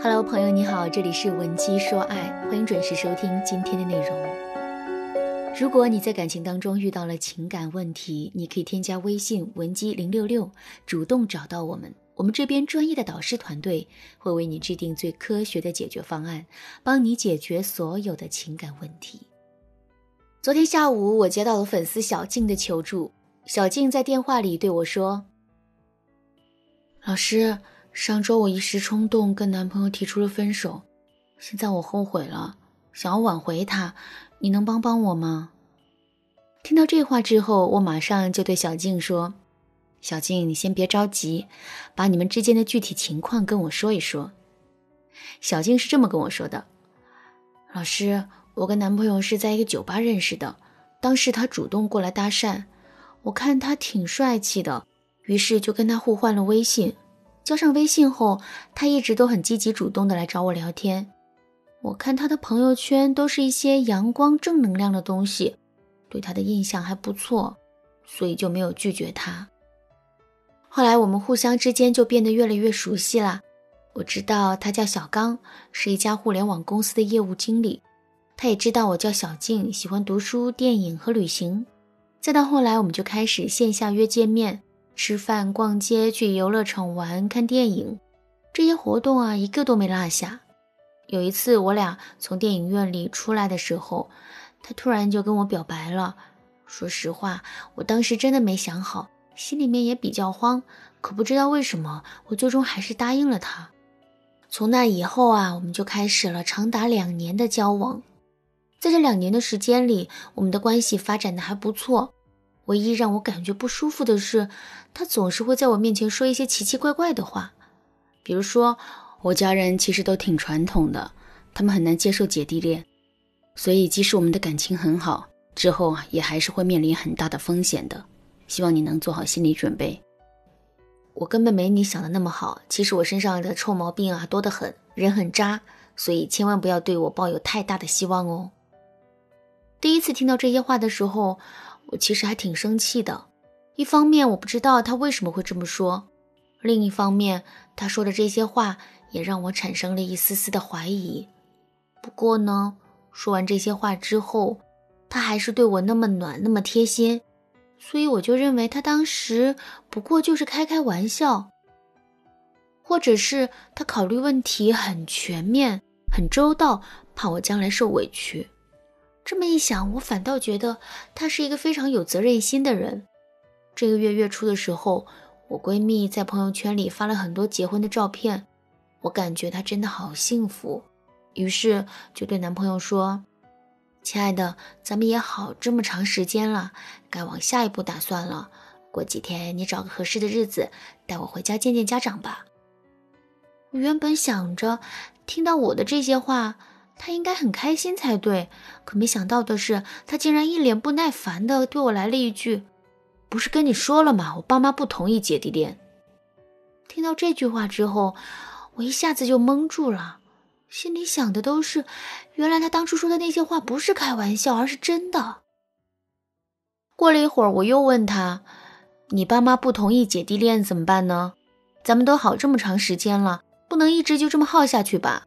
Hello，朋友你好，这里是文姬说爱，欢迎准时收听今天的内容。如果你在感情当中遇到了情感问题，你可以添加微信文姬零六六，主动找到我们，我们这边专业的导师团队会为你制定最科学的解决方案，帮你解决所有的情感问题。昨天下午，我接到了粉丝小静的求助。小静在电话里对我说：“老师，上周我一时冲动跟男朋友提出了分手，现在我后悔了，想要挽回他，你能帮帮我吗？”听到这话之后，我马上就对小静说：“小静，你先别着急，把你们之间的具体情况跟我说一说。”小静是这么跟我说的：“老师。”我跟男朋友是在一个酒吧认识的，当时他主动过来搭讪，我看他挺帅气的，于是就跟他互换了微信。加上微信后，他一直都很积极主动的来找我聊天。我看他的朋友圈都是一些阳光正能量的东西，对他的印象还不错，所以就没有拒绝他。后来我们互相之间就变得越来越熟悉了。我知道他叫小刚，是一家互联网公司的业务经理。他也知道我叫小静，喜欢读书、电影和旅行。再到后来，我们就开始线下约见面、吃饭、逛街、去游乐场玩、看电影，这些活动啊，一个都没落下。有一次，我俩从电影院里出来的时候，他突然就跟我表白了。说实话，我当时真的没想好，心里面也比较慌，可不知道为什么，我最终还是答应了他。从那以后啊，我们就开始了长达两年的交往。在这两年的时间里，我们的关系发展的还不错。唯一让我感觉不舒服的是，他总是会在我面前说一些奇奇怪怪的话，比如说，我家人其实都挺传统的，他们很难接受姐弟恋，所以即使我们的感情很好，之后啊也还是会面临很大的风险的。希望你能做好心理准备。我根本没你想的那么好，其实我身上的臭毛病啊多得很，人很渣，所以千万不要对我抱有太大的希望哦。第一次听到这些话的时候，我其实还挺生气的。一方面我不知道他为什么会这么说，另一方面他说的这些话也让我产生了一丝丝的怀疑。不过呢，说完这些话之后，他还是对我那么暖，那么贴心，所以我就认为他当时不过就是开开玩笑，或者是他考虑问题很全面、很周到，怕我将来受委屈。这么一想，我反倒觉得他是一个非常有责任心的人。这个月月初的时候，我闺蜜在朋友圈里发了很多结婚的照片，我感觉她真的好幸福，于是就对男朋友说：“亲爱的，咱们也好这么长时间了，该往下一步打算了。过几天你找个合适的日子，带我回家见见家长吧。”我原本想着，听到我的这些话。他应该很开心才对，可没想到的是，他竟然一脸不耐烦的对我来了一句：“不是跟你说了吗？我爸妈不同意姐弟恋。”听到这句话之后，我一下子就懵住了，心里想的都是：原来他当初说的那些话不是开玩笑，而是真的。过了一会儿，我又问他：“你爸妈不同意姐弟恋怎么办呢？咱们都好这么长时间了，不能一直就这么耗下去吧？”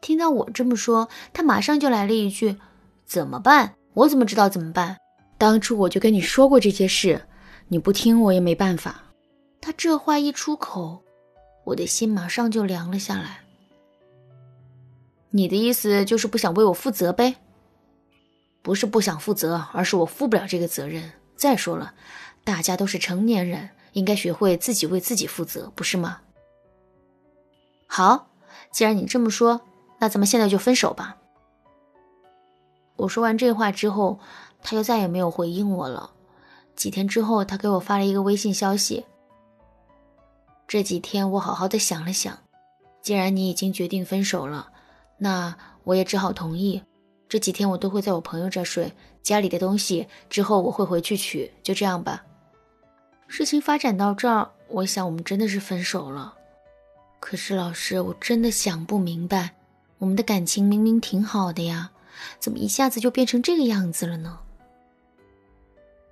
听到我这么说，他马上就来了一句：“怎么办？我怎么知道怎么办？当初我就跟你说过这些事，你不听我也没办法。”他这话一出口，我的心马上就凉了下来。你的意思就是不想为我负责呗？不是不想负责，而是我负不了这个责任。再说了，大家都是成年人，应该学会自己为自己负责，不是吗？好，既然你这么说。那咱们现在就分手吧。我说完这话之后，他就再也没有回应我了。几天之后，他给我发了一个微信消息。这几天我好好的想了想，既然你已经决定分手了，那我也只好同意。这几天我都会在我朋友这睡，家里的东西之后我会回去取，就这样吧。事情发展到这儿，我想我们真的是分手了。可是老师，我真的想不明白。我们的感情明明挺好的呀，怎么一下子就变成这个样子了呢？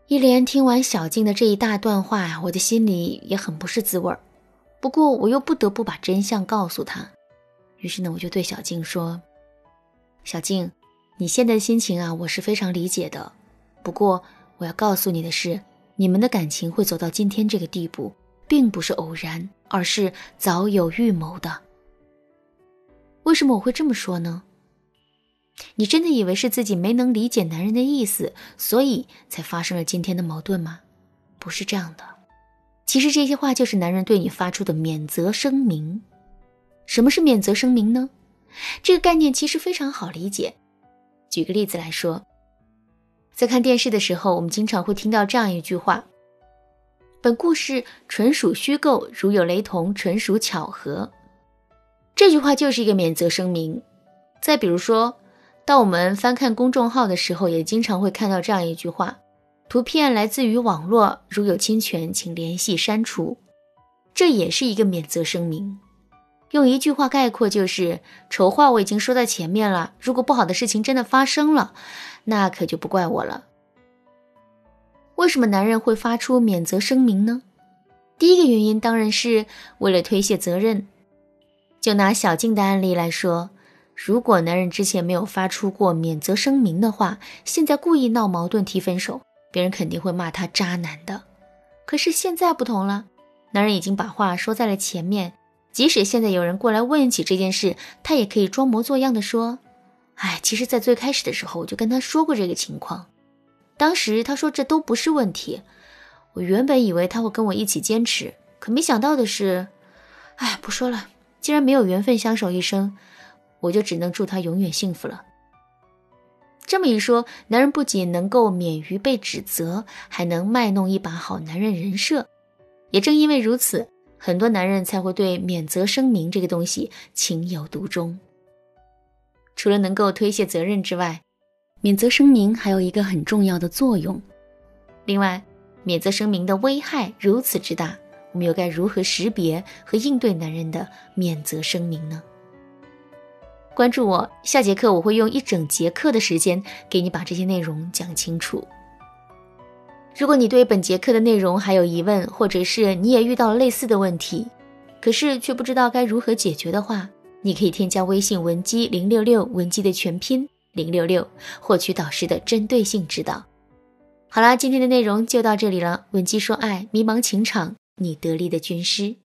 一连听完小静的这一大段话呀，我的心里也很不是滋味儿。不过我又不得不把真相告诉她，于是呢，我就对小静说：“小静，你现在的心情啊，我是非常理解的。不过我要告诉你的是，你们的感情会走到今天这个地步，并不是偶然，而是早有预谋的。为什么我会这么说呢？你真的以为是自己没能理解男人的意思，所以才发生了今天的矛盾吗？不是这样的。其实这些话就是男人对你发出的免责声明。”什么是免责声明呢？这个概念其实非常好理解。举个例子来说，在看电视的时候，我们经常会听到这样一句话：“本故事纯属虚构，如有雷同，纯属巧合。”这句话就是一个免责声明。再比如说，当我们翻看公众号的时候，也经常会看到这样一句话：“图片来自于网络，如有侵权，请联系删除。”这也是一个免责声明。用一句话概括就是：丑话我已经说在前面了。如果不好的事情真的发生了，那可就不怪我了。为什么男人会发出免责声明呢？第一个原因当然是为了推卸责任。就拿小静的案例来说，如果男人之前没有发出过免责声明的话，现在故意闹矛盾提分手，别人肯定会骂他渣男的。可是现在不同了，男人已经把话说在了前面。即使现在有人过来问起这件事，他也可以装模作样的说：“哎，其实，在最开始的时候，我就跟他说过这个情况。当时他说这都不是问题。我原本以为他会跟我一起坚持，可没想到的是，哎，不说了。既然没有缘分相守一生，我就只能祝他永远幸福了。”这么一说，男人不仅能够免于被指责，还能卖弄一把好男人人设。也正因为如此。很多男人才会对免责声明这个东西情有独钟。除了能够推卸责任之外，免责声明还有一个很重要的作用。另外，免责声明的危害如此之大，我们又该如何识别和应对男人的免责声明呢？关注我，下节课我会用一整节课的时间给你把这些内容讲清楚。如果你对本节课的内容还有疑问，或者是你也遇到了类似的问题，可是却不知道该如何解决的话，你可以添加微信文姬零六六，文姬的全拼零六六，获取导师的针对性指导。好啦，今天的内容就到这里了。文姬说爱，迷茫情场，你得力的军师。